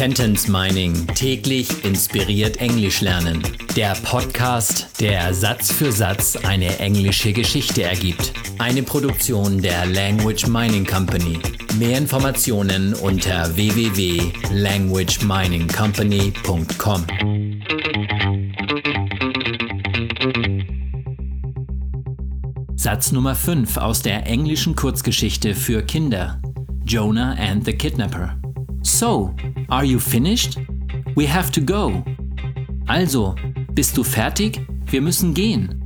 Sentence Mining täglich inspiriert Englisch lernen. Der Podcast, der Satz für Satz eine englische Geschichte ergibt. Eine Produktion der Language Mining Company. Mehr Informationen unter www.languageminingcompany.com. Satz Nummer 5 aus der englischen Kurzgeschichte für Kinder. Jonah and the Kidnapper. So, are you finished? We have to go. Also, bist du fertig? Wir müssen gehen.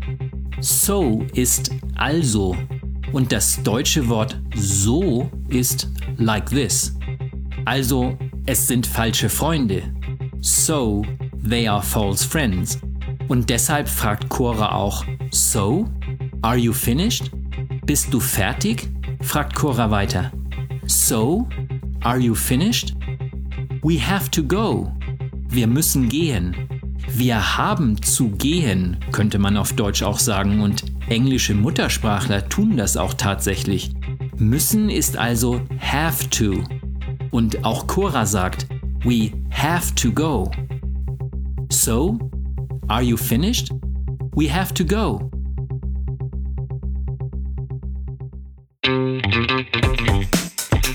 So ist also und das deutsche Wort so ist like this. Also, es sind falsche Freunde. So, they are false friends. Und deshalb fragt Cora auch, so? Are you finished? Bist du fertig? fragt Cora weiter. So? Are you finished? We have to go. Wir müssen gehen. Wir haben zu gehen, könnte man auf Deutsch auch sagen, und englische Muttersprachler tun das auch tatsächlich. Müssen ist also have to. Und auch Cora sagt, we have to go. So, are you finished? We have to go.